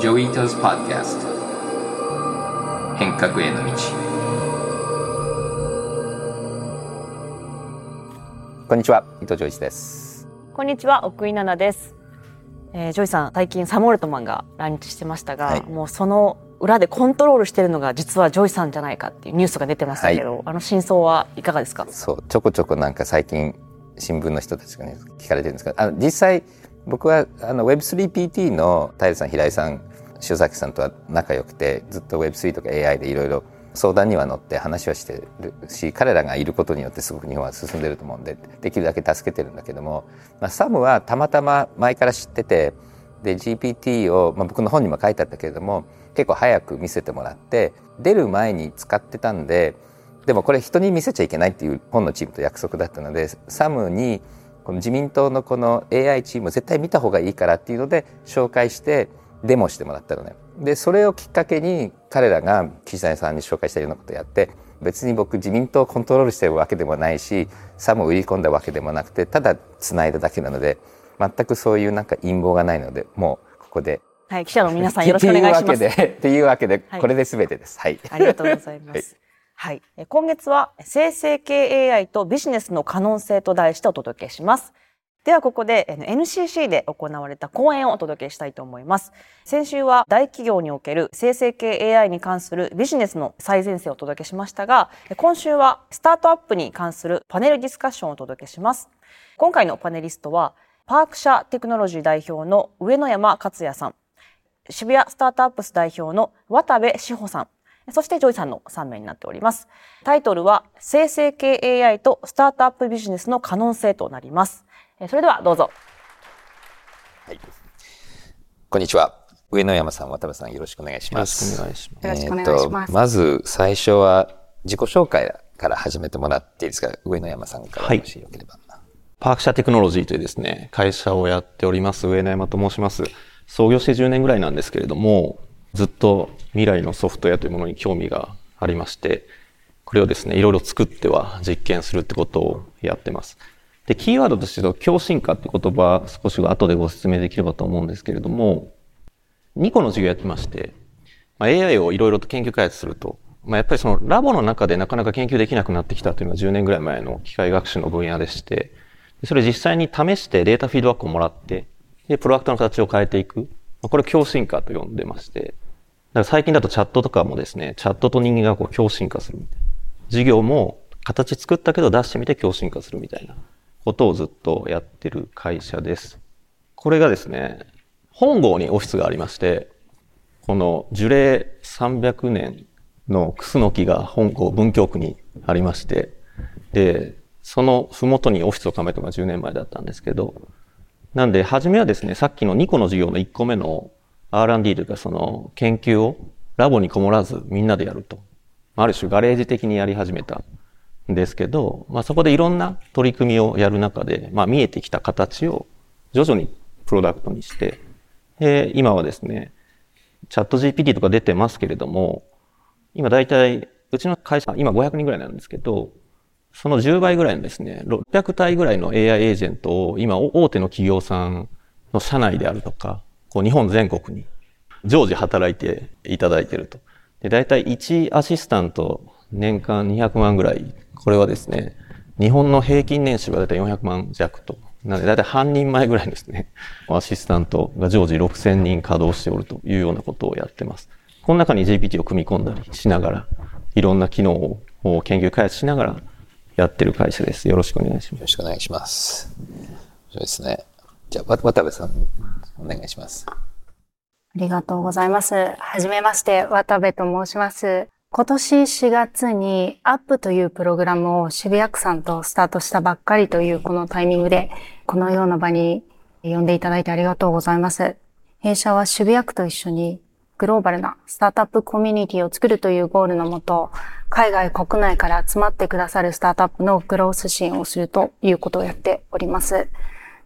Joi Ito's Podcast 変革への道。こんにちは。伊藤穰一です。こんにちは。奥井奈々です、えー、ジョイさん最近サム・アルトマンが来日してましたが、はい。もうその裏でコントロールしてるのが実はジョイさんじゃないかっていうニュースが出てましたけど、あの真相はいかがですか？そうちょこちょこなんか最近新聞の人たちがね聞かれてるんですがあの実際僕はあの Web3PT の平さん平井さん塩崎さんとは仲良くてずっと Web3 とか AI でいろいろ相談には乗って話はしてるし彼らがいることによってすごく日本は進んでると思うんでできるだけ助けてるんだけども、まあ、サムはたまたま前から知っててで GPT を、まあ、僕の本にも書いてあったけれども結構早く見せてもらって出る前に使ってたんででもこれ人に見せちゃいけないっていう本のチームと約束だったのでサムにこの自民党のこの AI チームを絶対見た方がいいからっていうので紹介してデモしてもらったのね。でそれをきっかけに彼らが岸谷さんに紹介したようなことをやって別に僕自民党をコントロールしてるわけでもないしサムを売り込んだわけでもなくてただ繋いだだけなので全くそういうなんか陰謀がないのでもうここではい記者の皆さんよろしくお願いしますっていうわけでっていうわけではいこれで全てです。はい。ありがとうございます。はい、え今月は生成系 AI とビジネスの可能性と題してお届けします。ではここで NCC で行われた講演をお届けしたいと思います。先週は大企業における生成系 AI に関するビジネスの最前線をお届けしましたが、今週はスタートアップに関するパネルディスカッションをお届けします。今回のパネリストはパークシャテクノロジー代表の上野山勝也さん、渋谷スタートアップス代表の渡部志保さん、そしてジョイさんの3名になっております。タイトルは生成系 AI とスタートアップビジネスの可能性となります。えーそれではどうぞ。こんにちは。上野山さん、渡部さん、よろしくお願いしよろます。しくお願いします。よろしくお願いしますえーとまず最初は自己紹介から始めてもらっていいですか？上野山さんからはいもしよければ。パーク社テクノロジーというですね、会社をやっております上野山と申します。創業して10年ぐらいなんですけれども、ずっと未来のソフトウェアというものに興味がありまして、これをですね、いろいろ作っては実験するってことをやってます。で、キーワードとしての強進化って言葉、少し後でご説明できればと思うんですけれども、2個の授業やってまして、まあ、AI をいろいろと研究開発すると、まあ、やっぱりそのラボの中でなかなか研究できなくなってきたというのは10年ぐらい前の機械学習の分野でして、それ実際に試してデータフィードバックをもらって、で、プロダクトの形を変えていく。まこれを強進化と呼んでまして、だから最近だとチャットとかもですね、チャットと人間がこう強進化するみたいな。授業も形作ったけど出してみて強進化するみたいなことをずっとやってる会社です。これがですね、本郷にオフィスがありまして、この樹齢300年のクスノキが本郷文京区にありまして、で、そのふもとにオフィスを構えたのが10年前だったんですけど、なんで、初めはですね、さっきの2個の授業の1個目の R&D というかその研究をラボにこもらずみんなでやると。ある種ガレージ的にやり始めたですけど、まあそこでいろんな取り組みをやる中で、まあ見えてきた形を徐々にプロダクトにして、で、今はですね、チャット GPT とか出てますけれども、今大体、うちの会社、今500人ぐらいなんですけど、その10倍ぐらいのですね、600体ぐらいの AI エージェントを今大手の企業さんの社内であるとか、こう日本全国に常時働いていただいていると。で、大体1アシスタント年間200万ぐらい。これはですね、日本の平均年収が大体400万弱と。なので大体半人前ぐらいですね。アシスタントが常時6000人稼働しておるというようなことをやってます。この中に GPT を組み込んだりしながら、いろんな機能を研究開発しながらやってる会社です。よろしくお願いしますよろ。しくお願いします。そうですね。じゃあ、わ渡部さん、お願いします。ありがとうございます。はじめまして、渡部と申します。今年4月にアップというプログラムを渋谷区さんとスタートしたばっかりというこのタイミングで、このような場に呼んでいただいてありがとうございます。弊社は渋谷区と一緒にグローバルなスタートアップコミュニティを作るというゴールのもと、海外国内から集まってくださるスタートアップのグロース支援をするということをやっております。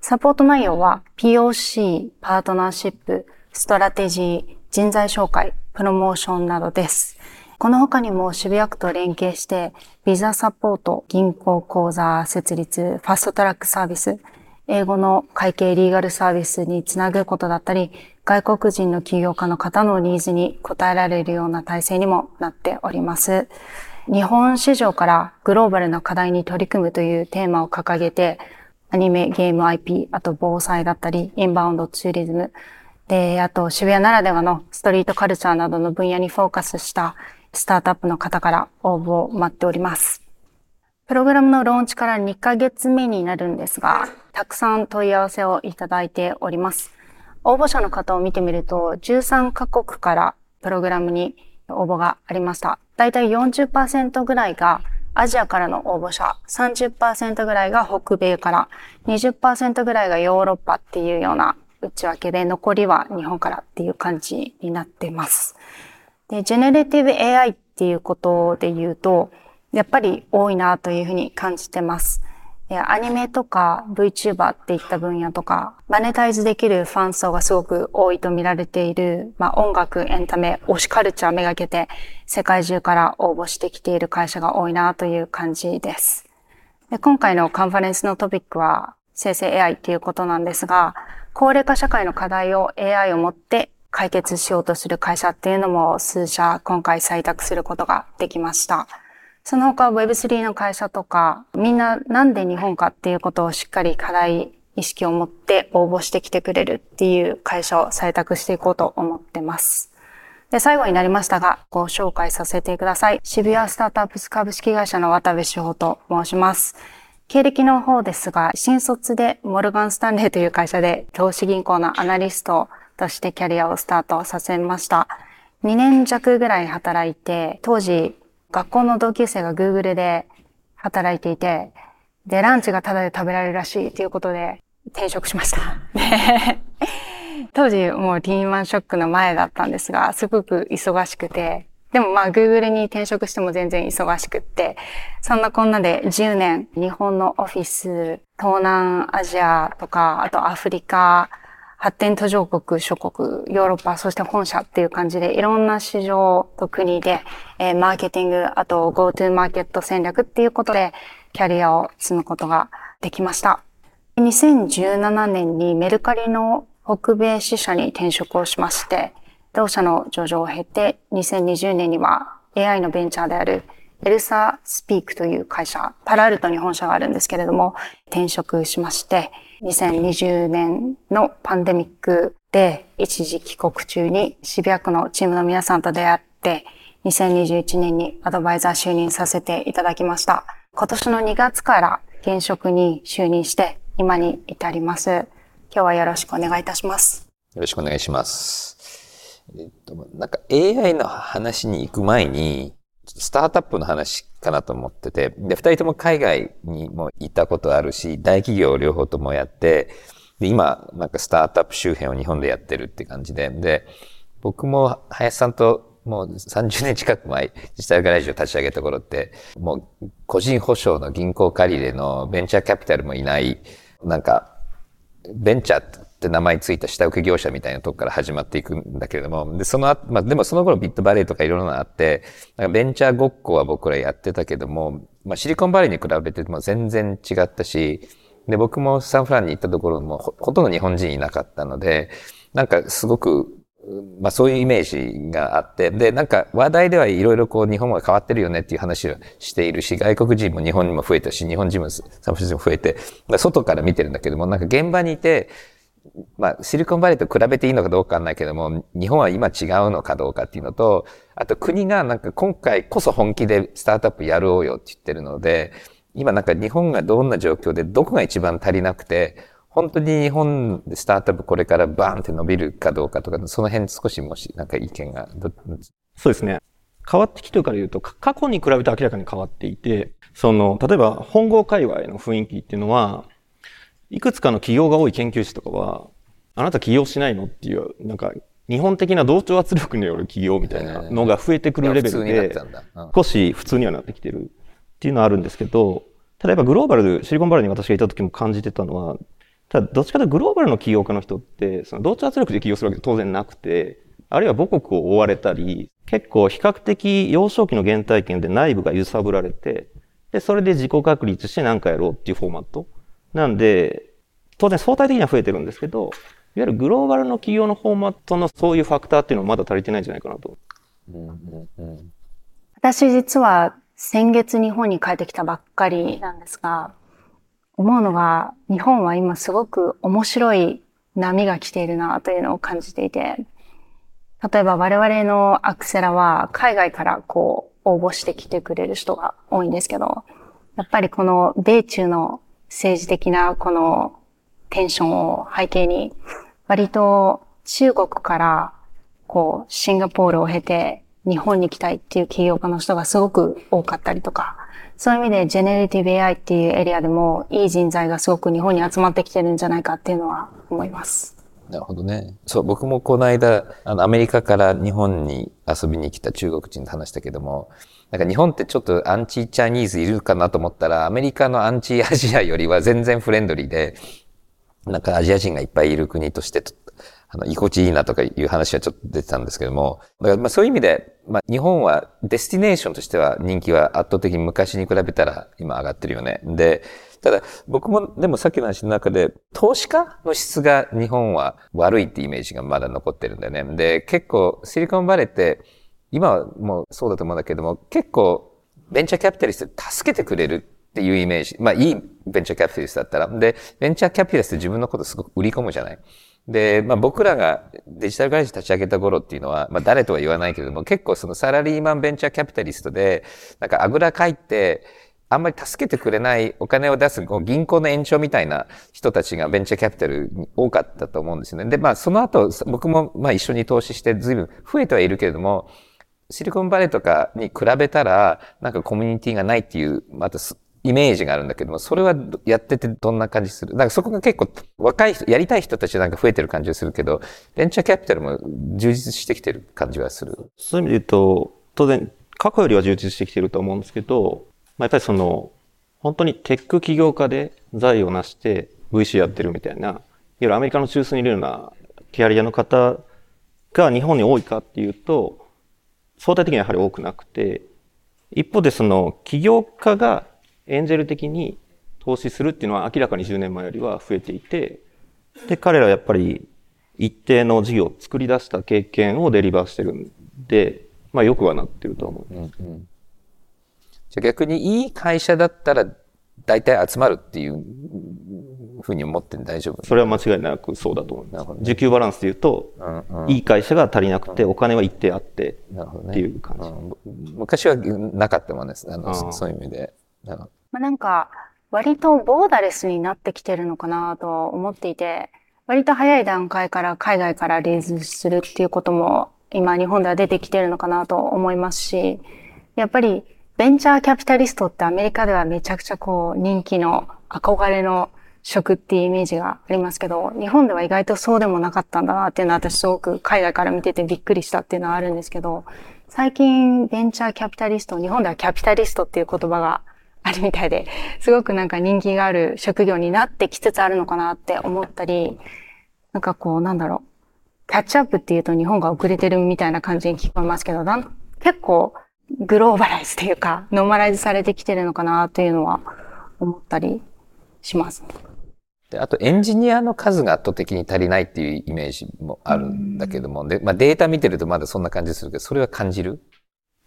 サポート内容は POC、パートナーシップ、ストラテジー、人材紹介、プロモーションなどです。この他にも渋谷区と連携して、ビザサポート、銀行口座設立、ファストトラックサービス、英語の会計リーガルサービスにつなぐことだったり、外国人の起業家の方のニーズに応えられるような体制にもなっております。日本市場からグローバルな課題に取り組むというテーマを掲げて、アニメ、ゲーム IP、あと防災だったり、インバウンドツーリズム、で、あと渋谷ならではのストリートカルチャーなどの分野にフォーカスしたスタートアップの方から応募を待っております。プログラムのローンチから2ヶ月目になるんですが、たくさん問い合わせをいただいております。応募者の方を見てみると、13カ国からプログラムに応募がありました。だいたい40%ぐらいがアジアからの応募者、30%ぐらいが北米から、20%ぐらいがヨーロッパっていうような内訳で、残りは日本からっていう感じになっています。で、ジェネレティブ AI っていうことで言うと、やっぱり多いなというふうに感じてます。アニメとか VTuber っていった分野とか、マネタイズできるファン層がすごく多いと見られている、まあ、音楽、エンタメ、推しカルチャーめがけて世界中から応募してきている会社が多いなという感じです。で今回のカンファレンスのトピックは生成 AI っていうことなんですが、高齢化社会の課題を AI をもって解決しようとする会社っていうのも数社今回採択することができました。その他 Web3 の会社とか、みんななんで日本かっていうことをしっかり課題意識を持って応募してきてくれるっていう会社を採択していこうと思ってます。で、最後になりましたが、ご紹介させてください。渋谷スタートアップス株式会社の渡部志保と申します。経歴の方ですが、新卒でモルガン・スタンレーという会社で投資銀行のアナリストとしてキャリアをスタートさせました。2年弱ぐらい働いて、当時学校の同級生が Google で働いていて、で、ランチがタダで食べられるらしいということで転職しました。当時もうリーマンショックの前だったんですが、すごく忙しくて、でもまあ Google に転職しても全然忙しくって、そんなこんなで10年日本のオフィス、東南アジアとか、あとアフリカ、発展途上国、諸国、ヨーロッパ、そして本社っていう感じでいろんな市場と国で、えー、マーケティング、あと GoTo マーケット戦略っていうことでキャリアを積むことができました。2017年にメルカリの北米支社に転職をしまして、同社の上場を経て、2020年には AI のベンチャーであるエルサスピークという会社、パラアルトに本社があるんですけれども、転職しまして、2020年のパンデミックで一時帰国中に渋谷区のチームの皆さんと出会って、2021年にアドバイザー就任させていただきました。今年の2月から現職に就任して今に至ります。今日はよろしくお願いいたします。よろしくお願いします。えっと、なんか AI の話に行く前に、スタートアップの話かなと思ってて、で、二人とも海外にも行ったことあるし、大企業を両方ともやって、で、今、なんかスタートアップ周辺を日本でやってるって感じで、で、僕も林さんともう30年近く前、自治体ガレージを立ち上げた頃って、もう個人保証の銀行借り入れのベンチャーキャピタルもいない、なんか、ベンチャーって名前ついた下請け業者みたいなとこから始まっていくんだけれども、で、その後、まあ、でもその頃ビットバレーとかいろいろなあって、なんかベンチャーごっこは僕らやってたけども、まあ、シリコンバレーに比べても全然違ったし、で、僕もサンフランに行ったところもほほとんど日本人いなかったので、なんかすごくまあそういうイメージがあって、で、なんか話題ではいろいろこう日本が変わってるよねっていう話をしているし、外国人も日本にも増えたし、日本人もサンフランシスコも増えて、外から見てるんだけども、なんか現場にいて、まあ、シリコンバレーと比べていいのかどうかわかんないけども、日本は今違うのかどうかっていうのと、あと国がなんか今回こそ本気でスタートアップやろうよって言ってるので、今なんか日本がどんな状況でどこが一番足りなくて、本当に日本でスタートアップこれからバーンって伸びるかどうかとか、その辺少しもしなんか意見が。そうですね。変わってきてるから言うと、過去に比べて明らかに変わっていて、その、例えば本郷界隈の雰囲気っていうのは、いくつかの企業が多い研究室とかは、あなた起業しないのっていう、なんか、日本的な同調圧力による企業みたいなのが増えてくるレベルで、少し普通にはなってきてるっていうのはあるんですけど、例えばグローバル、シリコンバレーに私がいた時も感じてたのは、ただどっちかというとグローバルの起業家の人って、その同調圧力で起業するわけ当然なくて、あるいは母国を追われたり、結構比較的幼少期の原体験で内部が揺さぶられて、で、それで自己確立して何かやろうっていうフォーマット。なんで、当然相対的には増えてるんですけど、いわゆるグローバルの企業のフォーマットのそういうファクターっていうのはまだ足りてないんじゃないかなと。私実は先月日本に帰ってきたばっかりなんですが、思うのが日本は今すごく面白い波が来ているなというのを感じていて、例えば我々のアクセラは海外からこう応募してきてくれる人が多いんですけど、やっぱりこの米中の政治的なこのテンションを背景に、割と中国からこうシンガポールを経て日本に来たいっていう企業家の人がすごく多かったりとか、そういう意味でジェネレティブ AI っていうエリアでもいい人材がすごく日本に集まってきてるんじゃないかっていうのは思います。なるほどね。そう、僕もこの間、あの、アメリカから日本に遊びに来た中国人と話したけども、なんか日本ってちょっとアンチチャイニーズいるかなと思ったら、アメリカのアンチアジアよりは全然フレンドリーで、なんかアジア人がいっぱいいる国として、あの、居心地いいなとかいう話はちょっと出てたんですけども、だからまあそういう意味で、まあ日本はデスティネーションとしては人気は圧倒的に昔に比べたら今上がってるよね。で、ただ僕もでもさっきの話の中で投資家の質が日本は悪いってイメージがまだ残ってるんだよね。で、結構シリコンバレーって今はもうそうだと思うんだけども結構ベンチャーキャピタリスト助けてくれるっていうイメージ。まあいいベンチャーキャピタリストだったら。で、ベンチャーキャピタリスト自分のことすごく売り込むじゃない。で、まあ僕らがデジタル会社立ち上げた頃っていうのは、まあ誰とは言わないけれども、結構そのサラリーマンベンチャーキャピタリストで、なんかあぐらかいて、あんまり助けてくれないお金を出す銀行の延長みたいな人たちがベンチャーキャピタルに多かったと思うんですよね。で、まあその後、僕もまあ一緒に投資して随分増えてはいるけれども、シリコンバレーとかに比べたら、なんかコミュニティがないっていう、またすイメージがあるんだけども、それはやっててどんな感じする？なんかそこが結構若い人、やりたい人たちなんか増えてる感じがするけど、ベンチャーキャピタルも充実してきてる感じはする？そういう意味で言うと、当然、過去よりは充実してきてると思うんですけど、まあ、やっぱりその、本当にテック起業家で財を成して VC やってるみたいな、いわゆるアメリカの中枢にいるようなキャリアの方が日本に多いかっていうと、相対的にはやはり多くなくて、一方でその起業家がエンジェル的に投資するっていうのは明らかに10年前よりは増えていて、で、彼らはやっぱり一定の事業を作り出した経験をデリバーしてるんで、まあよくはなってると思う。うんうんじゃあ逆にいい会社だったら大体集まるっていうふうに思って大丈夫それは間違いなくそうだと思います。ね需給バランスで言うと、うんうんいい会社が足りなくて、お金は一定あって、なるほどね。っていう感じうん昔はなかったもんです。あの、そそういう意味で。まあ、なんか、割とボーダレスになってきてるのかなと思っていて、割と早い段階から海外からレーズするっていうことも今日本では出てきてるのかなと思いますし、やっぱりベンチャーキャピタリストってアメリカではめちゃくちゃこう人気の憧れの職っていうイメージがありますけど、日本では意外とそうでもなかったんだなっていうのは私すごく海外から見ててびっくりしたっていうのはあるんですけど、最近ベンチャーキャピタリスト、日本ではキャピタリストっていう言葉があるみたいで、すごくなんか人気がある職業になってきつつあるのかなって思ったり、なんかこうなんだろう、キャッチアップっていうと日本が遅れてるみたいな感じに聞こえますけど、結構グローバライズっていうか、ノーマライズされてきてるのかなっていうのは思ったりします。であとエンジニアの数が圧倒的に足りないっていうイメージもあるんだけども、で、まあデータ見てるとまだそんな感じするけど、それは感じる？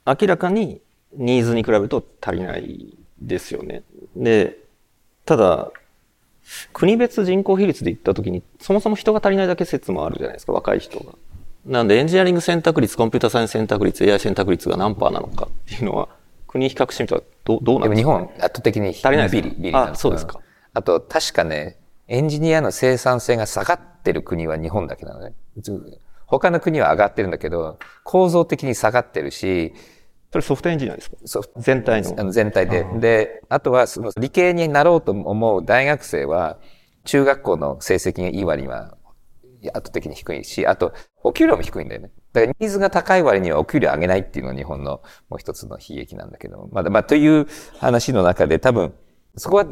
明らかにニーズに比べると足りないですよね。で、ただ、国別人口比率で言ったときに、そもそも人が足りないだけ説もあるじゃないですか、若い人が。なんで、エンジニアリング選択率、コンピュータサイエンス選択率、AI 選択率が何パーなのかっていうのは、国比較してみたらどうどうなんですか、でも日本圧倒的に足りないですか？ビリ、ビリあそうですか。あと、確かね、エンジニアの生産性が下がってる国は日本だけなのね。他の国は上がってるんだけど、構造的に下がってるし、それソフトエンジニアですか？ソフト全体の。あの全体で。で、あとはその理系になろうと思う大学生は、中学校の成績がいい割には圧倒的に低いし、あと、お給料も低いんだよね。だからニーズが高い割にはお給料上げないっていうのが日本のもう一つの悲劇なんだけど、まあ、まあ、という話の中で多分、そこは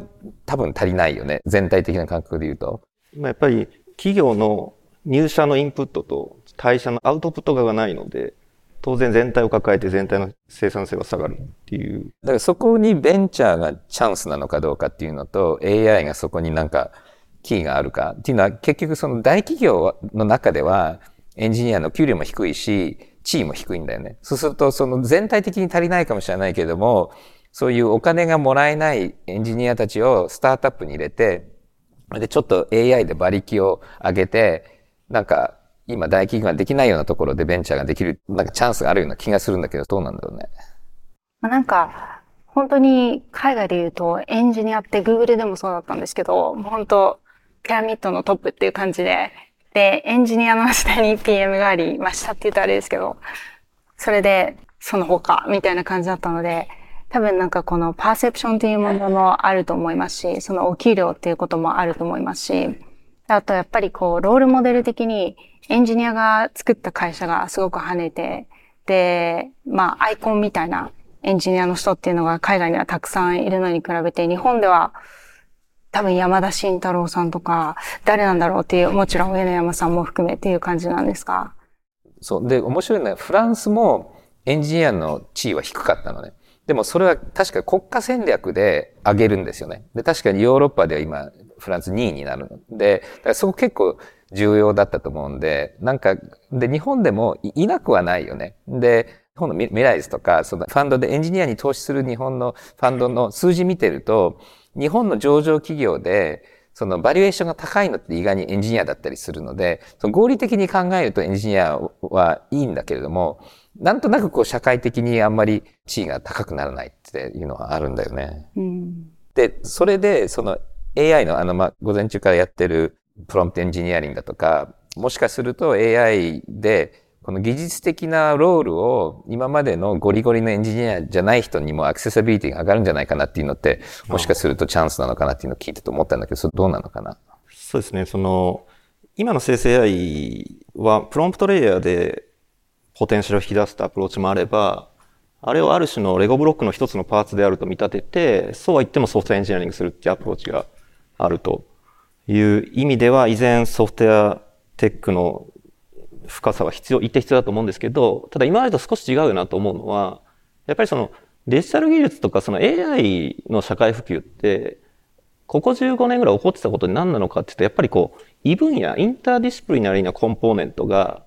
多分足りないよね。全体的な感覚で言うと。まあやっぱり企業の入社のインプットと退社のアウトプットがないので、当然全体を抱えて全体の生産性は下がるっていう。だからそこにベンチャーがチャンスなのかどうかっていうのと、AI がそこになんかキーがあるかっていうのは結局その大企業の中ではエンジニアの給料も低いし、地位も低いんだよね。そうするとその全体的に足りないかもしれないけれども、そういうお金がもらえないエンジニアたちをスタートアップに入れて、で、ちょっと AI で馬力を上げて、なんか今大企業ができないようなところでベンチャーができる、なんかチャンスがあるような気がするんだけど、どうなんだろうね。なんか、本当に海外で言うとエンジニアって Google でもそうだったんですけど、もう本当ピラミッドのトップっていう感じで、で、エンジニアの下に PM がありましたって言うとあれですけど、それでその他みたいな感じだったので、多分なんかこのパーセプションっていうものもあると思いますし、そのお給料っていうこともあると思いますし、あとやっぱりこう、ロールモデル的にエンジニアが作った会社がすごく跳ねて、で、まあアイコンみたいなエンジニアの人っていうのが海外にはたくさんいるのに比べて、日本では多分山田慎太郎さんとか、誰なんだろうっていう、もちろん上野山さんも含めっていう感じなんですかそう。で、面白いのは、フランスもエンジニアの地位は低かったのね。でもそれは確か国家戦略で上げるんですよね。で、確かにヨーロッパでは今、フランス2位になるので、だからそこ結構重要だったと思うんで、なんか、で、日本でもいなくはないよね。で、日本の未来図とか、そのファンドでエンジニアに投資する日本のファンドの数字見てると、日本の上場企業で、そのバリエーションが高いのって意外にエンジニアだったりするので、その合理的に考えるとエンジニアはいいんだけれども、なんとなくこう社会的にあんまり地位が高くならないっていうのはあるんだよね。うん、で、それでその AI のあの、まあ、午前中からやってるプロンプトエンジニアリングだとか、もしかすると AI でこの技術的なロールを今までのゴリゴリのエンジニアじゃない人にもアクセサビリティが上がるんじゃないかなっていうのって、もしかするとチャンスなのかなっていうのを聞いてて思ったんだけど、それどうなのかな？そうですね。その、今の生成 AI は prompt layer でポテンシャルを引き出すってアプローチもあれば、あれをある種のレゴブロックの一つのパーツであると見立てて、そうは言ってもソフトエンジニアリングするっていうアプローチがあるという意味では、依然ソフトウェアテックの深さは必要、一定必要だと思うんですけど、ただ今までと少し違うなと思うのは、やっぱりそのデジタル技術とかその AI の社会普及って、ここ15年ぐらい起こってたことに何なのかっていうと、やっぱりこう、異分野、 interdisciplinary なコンポーネントが、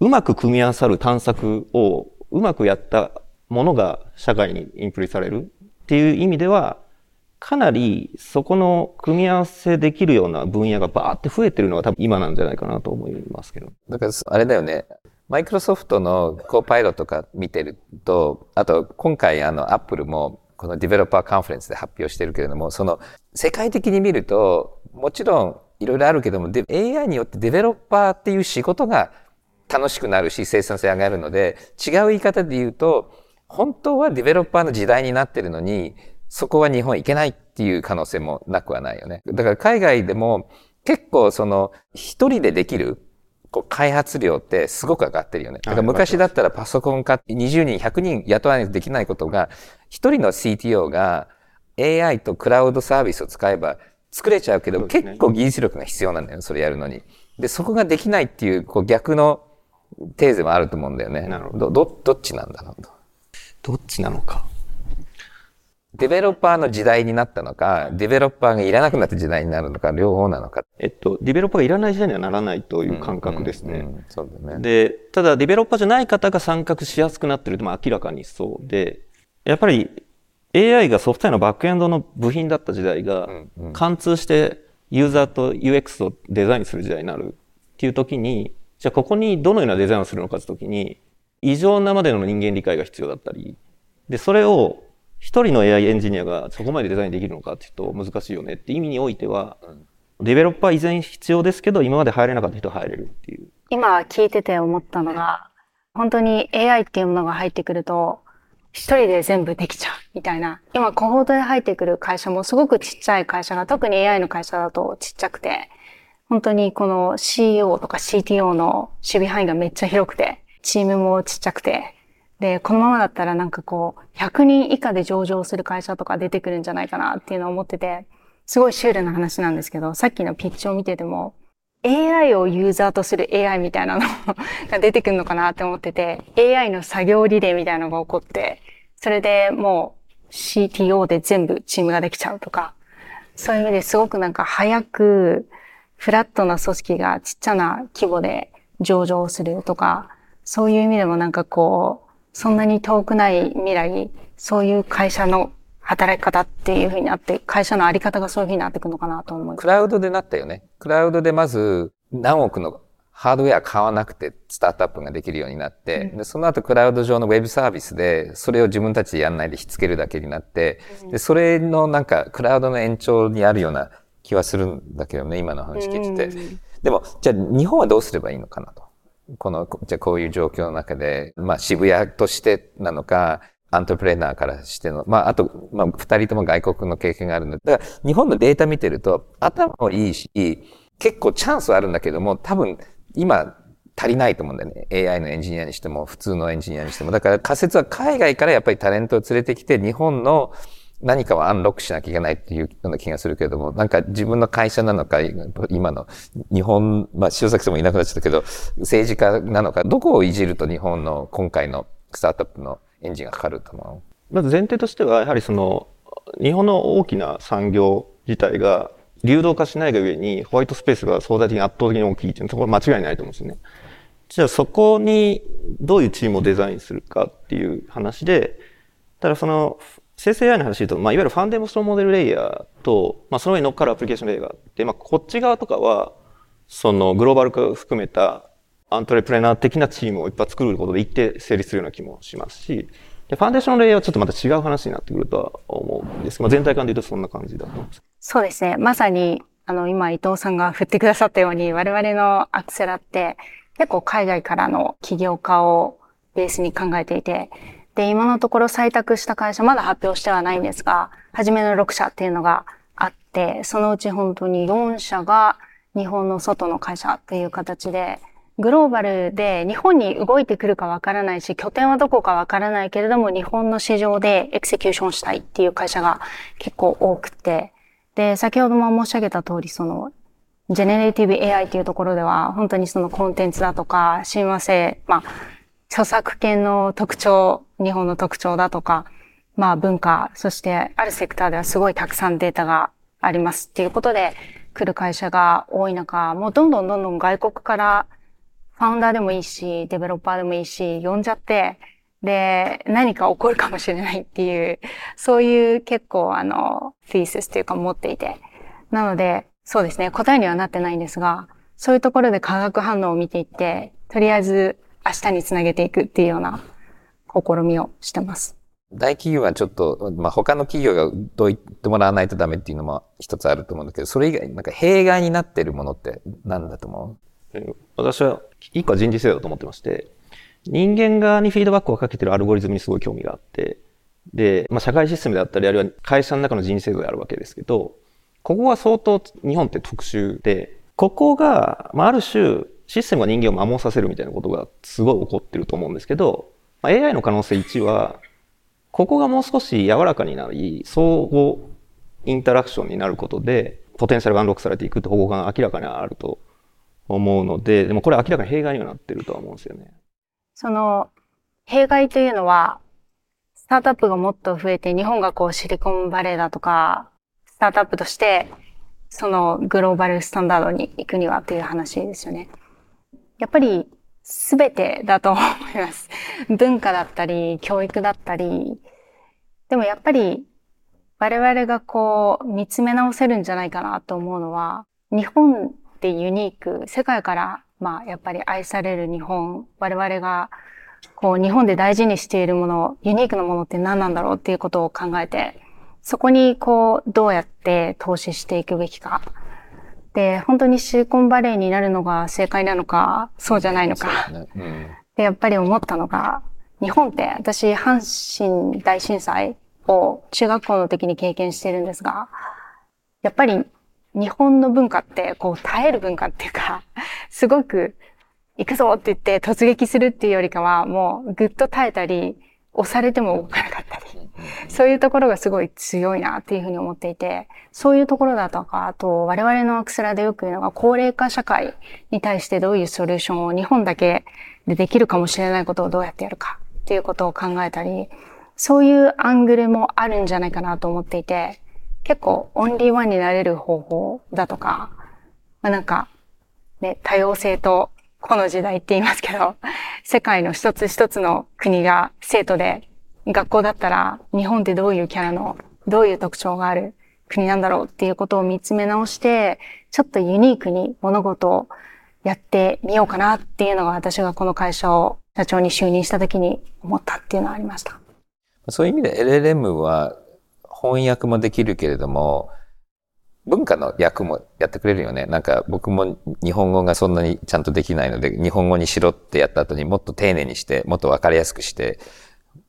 うまく組み合わさる探索をうまくやったものが社会にインプリされるっていう意味では、かなりそこの組み合わせできるような分野がバーって増えてるのが多分今なんじゃないかなと思いますけど。だからあれだよね。マイクロソフトのコーパイロとか見てると、あと今回あのアップルもこのディベロッパーカンファレンスで発表してるけれども、その世界的に見ると、もちろんいろいろあるけども、AI によってディベロッパーっていう仕事が楽しくなるし生産性上がるので、違う言い方で言うと、本当はディベロッパーの時代になってるのに、そこは日本行けないっていう可能性もなくはないよね。だから海外でも結構その一人でできるこう開発量ってすごく上がってるよね。だから昔だったらパソコン買って20人、100人雇わないとできないことが、一人の CTO が AI とクラウドサービスを使えば作れちゃうけど、結構技術力が必要なんだよ、それやるのに。で、そこができないっていう、こう逆のテーゼもあると思うんだよね。なるほど。ど、どっちなんだろうどっちなのか。デベロッパーの時代になったのか、デベロッパーがいらなくなった時代になるのか、両方なのか。えっと、デベロッパーがいらない時代にはならないという感覚ですね。そうだね。で、ただデベロッパーじゃない方が参画しやすくなってると、まあ明らかにそうで、やっぱり AI がソフトウェアのバックエンドの部品だった時代が、貫通してユーザーと UX をデザインする時代になるっていう時に、じゃあここにどのようなデザインをするのかって時に、異常なまでの人間理解が必要だったり、で、それを一人の AI エンジニアがそこまでデザインできるのかっていうと難しいよねって意味においては、デベロッパー依然必要ですけど、今まで入れなかった人は入れるっていう。今聞いてて思ったのが、本当に AI っていうものが入ってくると、一人で全部できちゃうみたいな。今、コホートで入ってくる会社もすごくちっちゃい会社が、特に AI の会社だとちっちゃくて、本当にこの CEO とか CTO の守備範囲がめっちゃ広くて、チームもちっちゃくて、で、このままだったらなんかこう、100人以下で上場する会社とか出てくるんじゃないかなっていうのを思ってて、すごいシュールな話なんですけど、さっきのピッチを見てても、AI をユーザーとする AI みたいなの が出てくるのかなって思ってて、AI の作業リレーみたいなのが起こって、それでもう CTO で全部チームができちゃうとか、そういう意味ですごくなんか早く、フラットな組織がちっちゃな規模で上場するとか、そういう意味でもなんかこう、そんなに遠くない未来、そういう会社の働き方っていうふうになって、会社のあり方がそういうふうになっていくのかなと思います。クラウドでなったよね。クラウドでまず何億のハードウェア買わなくてスタートアップができるようになって、うん、でその後クラウド上のウェブサービスでそれを自分たちでやんないでひっつけるだけになって、うん、でそれのなんかクラウドの延長にあるような気はするんだけどね、今の話聞いてて。うん、でも、じゃあ日本はどうすればいいのかなと。この、じゃあこういう状況の中で、まあ渋谷としてなのか、アントプレーナーからしての、まあ、あと、まあ、二人とも外国の経験があるので、だから、日本のデータ見てると、頭もいいし、結構チャンスはあるんだけども、多分、今、足りないと思うんだよね。AI のエンジニアにしても、普通のエンジニアにしても。だから仮説は海外からやっぱりタレントを連れてきて、日本の何かをアンロックしなきゃいけないっていうような気がするけれども、なんか自分の会社なのか、今の日本、まあ、塩崎さんもいなくなっちゃったけど、政治家なのか、どこをいじると日本の今回のスタートアップのエンジンがかかると思う？まず前提としては、やはりその、日本の大きな産業自体が流動化しないが上に、ホワイトスペースが相対的に圧倒的に大きいっていうのは、そこは間違いないと思うんですよね。じゃあそこにどういうチームをデザインするかっていう話で、ただその生成 AI の話で言うと、まあ、いわゆるファンデーションモデルレイヤーと、まあ、その上に乗っかるアプリケーションレイヤーがあって、まあ、こっち側とかは、そのグローバル化を含めたアントレプレナー的なチームをいっぱい作ることで一定成立するような気もしますし、でファンデーションレイヤーはちょっとまた違う話になってくるとは思うんですまあ、全体感で言うとそんな感じだと思います。そうですね。まさに、あの、今伊藤さんが振ってくださったように、我々のアクセラって結構海外からの起業家をベースに考えていて、で、今のところ採択した会社、まだ発表してはないんですが、初めの6社っていうのがあって、そのうち本当に4社が日本の外の会社っていう形で、グローバルで日本に動いてくるかわからないし、拠点はどこかわからないけれども、日本の市場で execution したいっていう会社が結構多くて、で、先ほども申し上げた通り、その、 generative AI っていうところでは、本当にそのコンテンツだとか、親和性、まあ、著作権の特徴、日本の特徴だとか、まあ文化、そしてあるセクターではすごいたくさんデータがありますっていうことで来る会社が多い中、もうどんどんどんどん外国からファウンダーでもいいし、デベロッパーでもいいし、呼んじゃって、で、何か起こるかもしれないっていう、そういう結構あの、フィーシスというか持っていて。なので、そうですね、答えにはなってないんですが、そういうところで化学反応を見ていって、とりあえず明日につなげていくっていうような試みをしてます。大企業はちょっと、まあ、他の企業がどう言ってもらわないとダメっていうのも一つあると思うんだけど、それ以外、なんか弊害になってるものって何だと思う？私は一個は人事制度だと思ってまして、人間側にフィードバックをかけてるアルゴリズムにすごい興味があって、で、まあ、社会システムであったり、あるいは会社の中の人事制度であるわけですけど、ここは相当日本って特殊で、ここが、まあ、ある種、システムが人間を摩耗させるみたいなことがすごい起こってると思うんですけど、まあ、AI の可能性1は、ここがもう少し柔らかになり、相互インタラクションになることで、ポテンシャルがアンロックされていくって方向が明らかにあると思うので、でもこれ明らかに弊害にはなってるとは思うんですよね。その、弊害というのは、スタートアップがもっと増えて、日本がこうシリコンバレーだとか、スタートアップとしてそのグローバルスタンダードに行くにはっていう話ですよね。やっぱり全てだと思います。文化だったり、教育だったり。でもやっぱり我々がこう見つめ直せるんじゃないかなと思うのは、日本ってユニーク、世界からまあやっぱり愛される日本、我々がこう日本で大事にしているもの、ユニークなものって何なんだろうっていうことを考えてそこにこう、どうやって投資していくべきか。で、本当にシリコンバレーになるのが正解なのか、そうじゃないのか。ね。うん、で、やっぱり思ったのが、日本って私、阪神大震災を中学校の時に経験してるんですが、やっぱり日本の文化って、こう、耐える文化っていうか、すごく、行くぞって言って突撃するっていうよりかは、もうぐっと耐えたり、押されても動かなかったり、そういうところがすごい強いなっていうふうに思っていて、そういうところだとか、あと我々のアクセラでよく言うのが高齢化社会に対してどういうソリューションを日本だけでできるかもしれないことをどうやってやるかっていうことを考えたり、そういうアングルもあるんじゃないかなと思っていて、結構オンリーワンになれる方法だとか、まあなんか、ね、多様性とこの時代って言いますけど、世界の一つ一つの国が生徒で、学校だったら日本ってどういうキャラの、どういう特徴がある国なんだろうっていうことを見つめ直して、ちょっとユニークに物事をやってみようかなっていうのが私がこの会社を社長に就任した時に思ったっていうのはありました。そういう意味で LLM は翻訳もできるけれども、文化の訳もやってくれるよね。なんか僕も日本語がそんなにちゃんとできないので、日本語にしろってやった後にもっと丁寧にして、もっとわかりやすくして、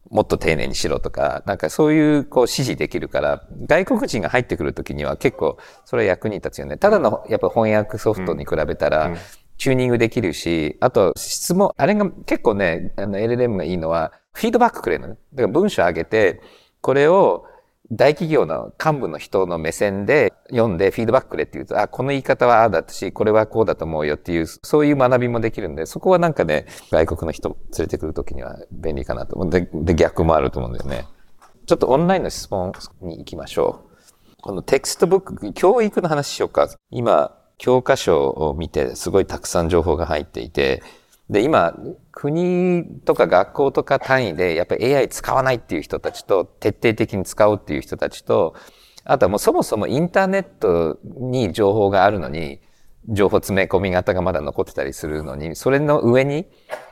もっと丁寧にしろとか、なんかそういうこう指示できるから、外国人が入ってくるときには結構それ役に立つよね。ただのやっぱ翻訳ソフトに比べたら、チューニングできるし、あと質問、あれが結構ね、あの LLM がいいのは、フィードバックくれるのね。だから文章上げて、これを大企業の幹部の人の目線で読んでフィードバックくれって言うと、あ、この言い方はああだったし、これはこうだと思うよっていう、そういう学びもできるんで、そこはなんかね、外国の人連れてくるときには便利かなと思う。で、で逆もあると思うんだよね。ちょっとオンラインの質問に行きましょう。このテキストブック、教育の話しようか。今、教科書を見てすごいたくさん情報が入っていて、で、今、国とか学校とか単位でやっぱり AI 使わないっていう人たちと、徹底的に使うっていう人たちと、あとはもうそもそもインターネットに情報があるのに、情報詰め込み型がまだ残ってたりするのに、それの上に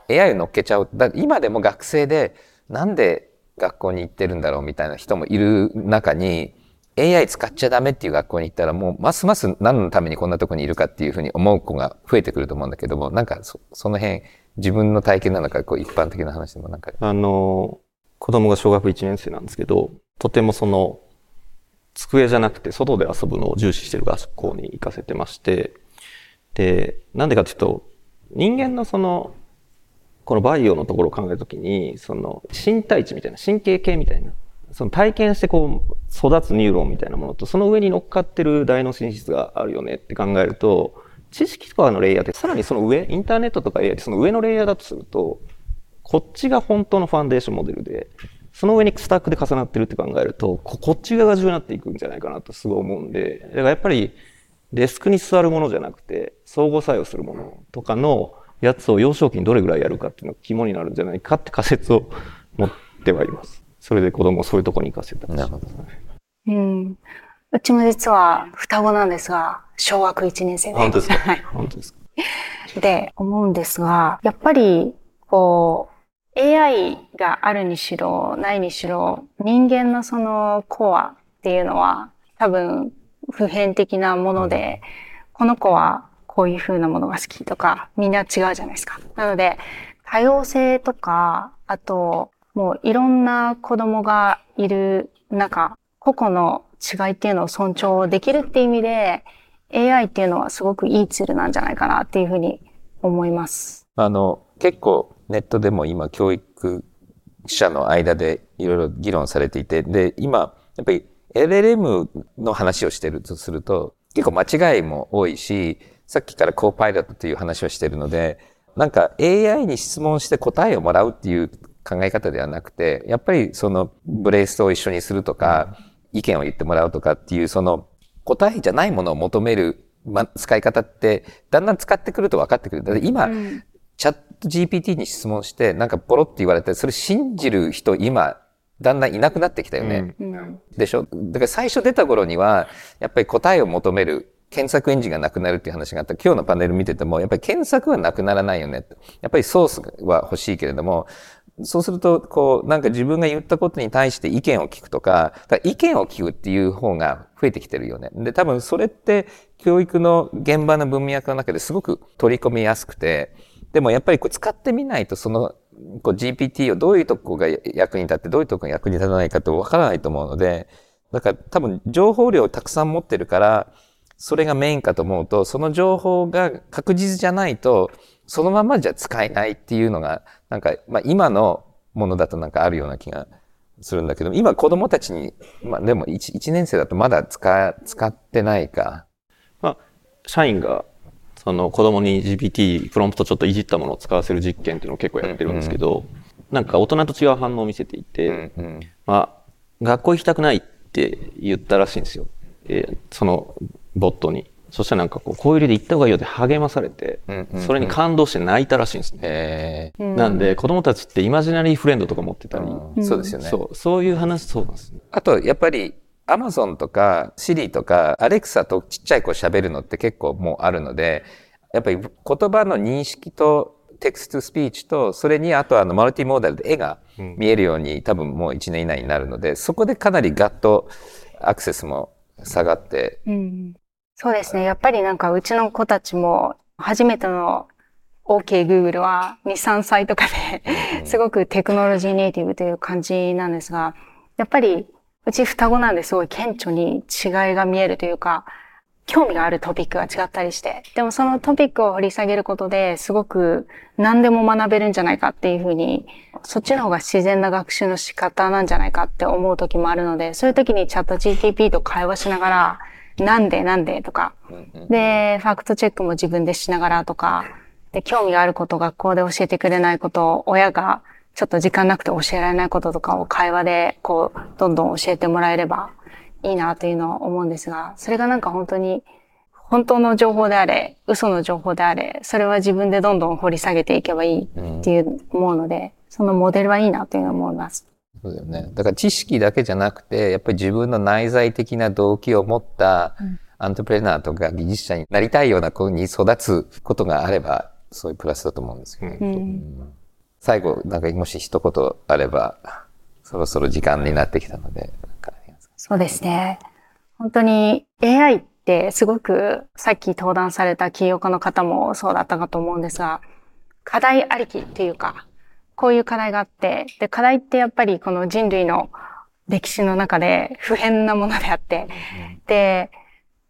AI を乗っけちゃう。だ今でも学生で、なんで学校に行ってるんだろうみたいな人もいる中に、AI 使っちゃダメっていう学校に行ったらもうますます何のためにこんなとこにいるかっていうふうに思う子が増えてくると思うんだけども、なんかその辺自分の体験なのかこう一般的な話でもなんか。あの、子供が小学1年生なんですけど、とてもその机じゃなくて外で遊ぶのを重視してる学校に行かせてまして、で、なんでかっていうと、人間のその、このバイオのところを考えるときに、その身体値みたいな、神経系みたいな、その体験してこう育つニューロンみたいなものとその上に乗っかってる大脳進出があるよねって考えると知識とかのレイヤーってさらにその上インターネットとか AI ってその上のレイヤーだとするとこっちが本当のファンデーションモデルでその上にスタックで重なってるって考えるとこっち側が重要になっていくんじゃないかなとすごい思うんでだからやっぱりデスクに座るものじゃなくて相互作用するものとかのやつを幼少期にどれぐらいやるかっていうのが肝になるんじゃないかって仮説を持ってはいます。それで子供をそういうとこに行かせたなるほど。うん。うちも実は双子なんですが、小学1年生で。本当ですか？はい。本当ですか？で、思うんですが、やっぱり、こう、AI があるにしろ、ないにしろ、人間のそのコアっていうのは、多分、普遍的なもので、うん、この子はこういう風なものが好きとか、みんな違うじゃないですか。なので、多様性とか、あと、もういろんな子供がいる中、個々の違いっていうのを尊重できるっていう意味で、AI っていうのはすごくいいツールなんじゃないかなっていうふうに思います。あの、結構ネットでも今教育者の間でいろいろ議論されていて、で、今、やっぱり LLM の話をしてるとすると、結構間違いも多いし、さっきからコーパイロットという話をしてるので、なんか AI に質問して答えをもらうっていう考え方ではなくて、やっぱりそのブレイストを一緒にするとか、意見を言ってもらうとかっていう、その答えじゃないものを求める、ま、使い方って、だんだん使ってくると分かってくる。だって今、うん、チャット GPT に質問して、なんかポロって言われて、それ信じる人今、だんだんいなくなってきたよね。うん、でしょ？だから最初出た頃には、やっぱり答えを求める検索エンジンがなくなるっていう話があった。今日のパネル見てても、やっぱり検索はなくならないよね。やっぱりソースは欲しいけれども、そうすると、こう、なんか自分が言ったことに対して意見を聞くとか、か意見を聞くっていう方が増えてきてるよね。で、多分それって教育の現場の文脈の中ですごく取り込みやすくて、でもやっぱりこう使ってみないとそのこう GPT をどういうとこが役に立ってどういうとこが役に立たないかってわからないと思うので、だから多分情報量をたくさん持ってるから、それがメインかと思うと、その情報が確実じゃないと、そのままじゃ使えないっていうのが、なんか、まあ今のものだとなんかあるような気がするんだけど、今子供たちに、まあでも 1, 1年生だとまだ使、使ってないか。まあ、社員が、その子供に GPT、プロンプトちょっといじったものを使わせる実験っていうのを結構やってるんですけど、うんうん、なんか大人と違う反応を見せていて、うんうん、まあ、学校行きたくないっって言ったらしいんですよ。えーそのボットに。そしたらなんかこう、こういう理で行った方がいいよって励まされてうんうんう、んそれに感動して泣いたらしいんですね。えなんで、子供たちってイマジナリーフレンドとか持ってたり、ーそうですよね。そう、そういう話、そうなんですね。あと、やっぱり、アマゾンとか、シリとか、アレクサとちっちゃい子喋るのって結構もうあるので、やっぱり言葉の認識と、テクストスピーチと、それにあとあの、マルティモーダルで絵が見えるように、多分もう1年以内になるので、そこでかなりガッとアクセスも下がって、うんそうですね。やっぱりなんかうちの子たちも初めての OK Google は2、3歳とかですごくテクノロジーネイティブという感じなんですが、やっぱりうち双子なんですごい顕著に違いが見えるというか、興味があるトピックが違ったりして、でもそのトピックを掘り下げることですごく何でも学べるんじゃないかっていうふうに、そっちの方が自然な学習の仕方なんじゃないかって思う時もあるので、そういう時にチャット GTP と会話しながら、なんでなんでとか、で、ファクトチェックも自分でしながらとか、で、興味があること、学校で教えてくれないこと、親がちょっと時間なくて教えられないこととかを会話で、こう、どんどん教えてもらえればいいなというのは思うんですが、それがなんか本当に、本当の情報であれ、嘘の情報であれ、それは自分でどんどん掘り下げていけばいいっていう思うので、そのモデルはいいなというのは思います。そうだよね。だから知識だけじゃなくて、やっぱり自分の内在的な動機を持ったアントプレナーとか技術者になりたいような子に育つことがあれば、そういうプラスだと思うんですよね。うん最後、なんかもし一言あれば、そろそろ時間になってきたので、なんかありますかそうですね。本当に AI ってすごくさっき登壇された起業家の方もそうだったかと思うんですが、課題ありきっていうか、こういう課題があって、で、課題ってやっぱりこの人類の歴史の中で普遍なものであって、で、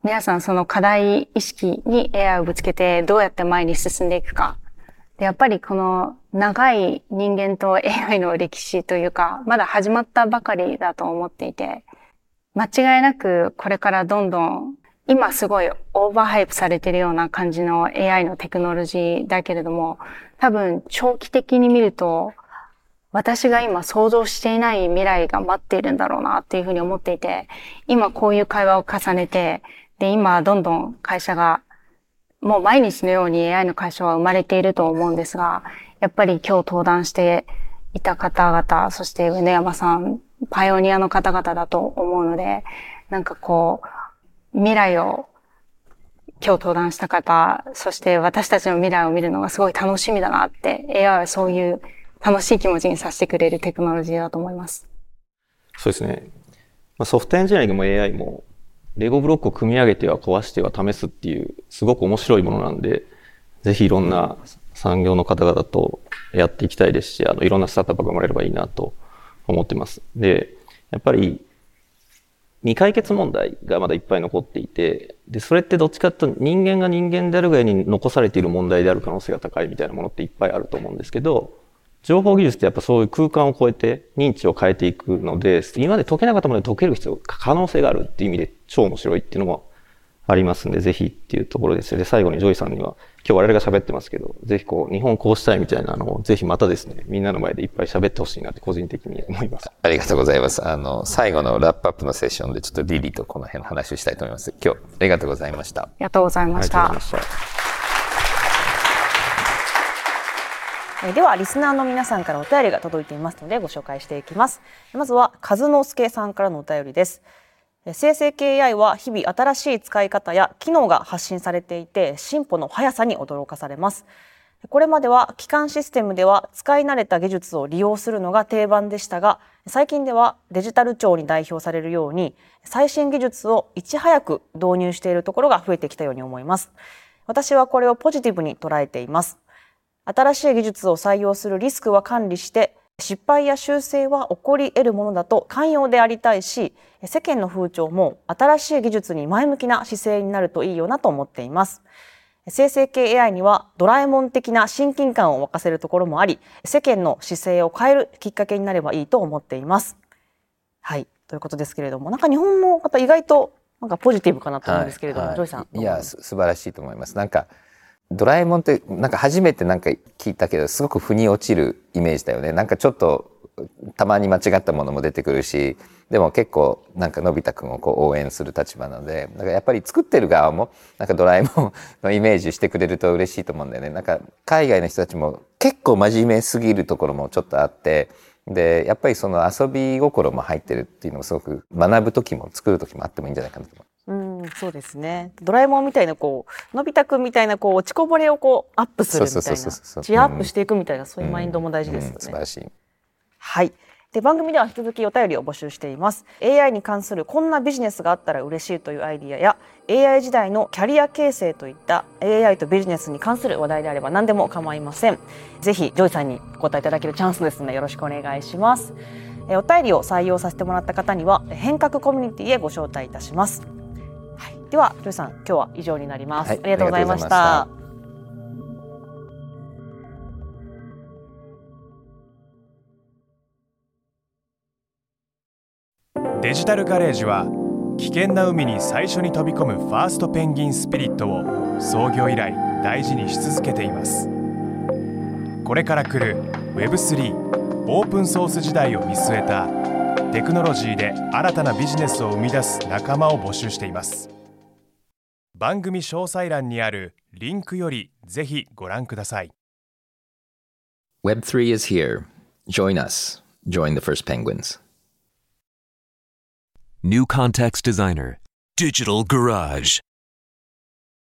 皆さんその課題意識に AI をぶつけてどうやって前に進んでいくか。で、やっぱりこの長い人間と AI の歴史というか、まだ始まったばかりだと思っていて、間違いなくこれからどんどん今すごいオーバーハイプされてるような感じの AI のテクノロジーだけれども、多分長期的に見ると私が今想像していない未来が待っているんだろうなっていうふうに思っていて、今こういう会話を重ねて、で、今どんどん会社がもう毎日のように AI の会社は生まれていると思うんですが、やっぱり今日登壇していた方々、そして上野山さん、パイオニアの方々だと思うので、なんかこう、未来を今日登壇した方、そして私たちの未来を見るのがすごい楽しみだなって、AI はそういう楽しい気持ちにさせてくれるテクノロジーだと思います。そうですね。まあ、ソフトエンジニアリングも AI も、レゴブロックを組み上げては壊しては試すっていう、すごく面白いものなんで、ぜひいろんな産業の方々とやっていきたいですし、あの、いろんなスタートアップが生まれればいいなと思ってます。で、やっぱり、未解決問題がまだいっぱい残っていて、で、それってどっちかというと人間が人間であるがゆえに残されている問題である可能性が高いみたいなものっていっぱいあると思うんですけど、情報技術ってやっぱそういう空間を超えて認知を変えていくので、今まで解けなかったもので解ける必要、可能性があるっていう意味で超面白いっていうのもありますんで、ぜひっていうところです。で、最後にジョイさんには、今日我々が喋ってますけど、ぜひこう、日本こうしたいみたいなのを、ぜひまたですね、みんなの前でいっぱい喋ってほしいなって個人的に思います。ありがとうございます。あの、最後のラップアップのセッションでちょっとリリーとこの辺の話をしたいと思います。今日、ありがとうございました。ありがとうございましたありがとうございま。した。えーではリスナーの皆さんからお便りが届いていますのでご紹介していきますまずは和之助さんからのお便りですえー生成系 AI は日々新しい使い方や機能が発信されていて進歩の速さに驚かされます。これまでは基幹システムでは使い慣れた技術を利用するのが定番でしたが最近ではデジタル庁に代表されるように最新技術をいち早く導入しているところが増えてきたように思います。私はこれをポジティブに捉えています。新しい技術を採用するリスクは管理して失敗や修正は起こり得るものだと寛容でありたいし世間の風潮も新しい技術に前向きな姿勢になるといいよなと思っています。生成系 AI にはドラえもん的な親近感を沸かせるところもあり世間の姿勢を変えるきっかけになればいいと思っています。はい。ということですけれどもなんか日本の方意外となんかポジティブかなと思うんですけれども、はい。ジョイさんいや、す素晴らしいと思います。なんか、ドラえもんって、なんか初めてなんか聞いたけど、すごく腑に落ちるイメージだよね。なんかちょっとたまに間違ったものも出てくるしでも結構なんかのび太くんをこう応援する立場なのでだかやっぱり作ってる側もなんかドラえもんのイメージしてくれると嬉しいと思うんだよねなんか海外の人たちも結構真面目すぎるところもちょっとあってでやっぱりその遊び心も入ってるっていうのもすごく学ぶ時も作る時もあってもいいんじゃないかなと思う。うん、そうですね。ドラえもんみたいなこうのび太くんみたいなこう落ちこぼれをこうアップするみたいな、チアアップしていくみたいな、そういうマインドも大事ですよね。うん素晴らしい。はい。で番組では引き続きお便りを募集しています AI に関するこんなビジネスがあったら嬉しいというアイディアや AI 時代のキャリア形成といった AI とビジネスに関する話題であれば何でも構いませんぜひジョイさんにお答えいただけるチャンスですのでよろしくお願いしますえお便りを採用させてもらった方には変革コミュニティへご招待いたしますはい、ではジョイさん今日は以上になります、はいありがとうございました。デジタルガレージは危険な海に最初に飛び込むファーストペンギンスピリットを創業以来大事にし続けています。これから来る Web3 オープンソース時代を見据えたテクノロジーで新たなビジネスを生み出す仲間を募集しています番組詳細欄にあるリンクよりぜひご覧ください Web3 is here. Join us. Join the first penguins. New Context Designer, Digital Garage.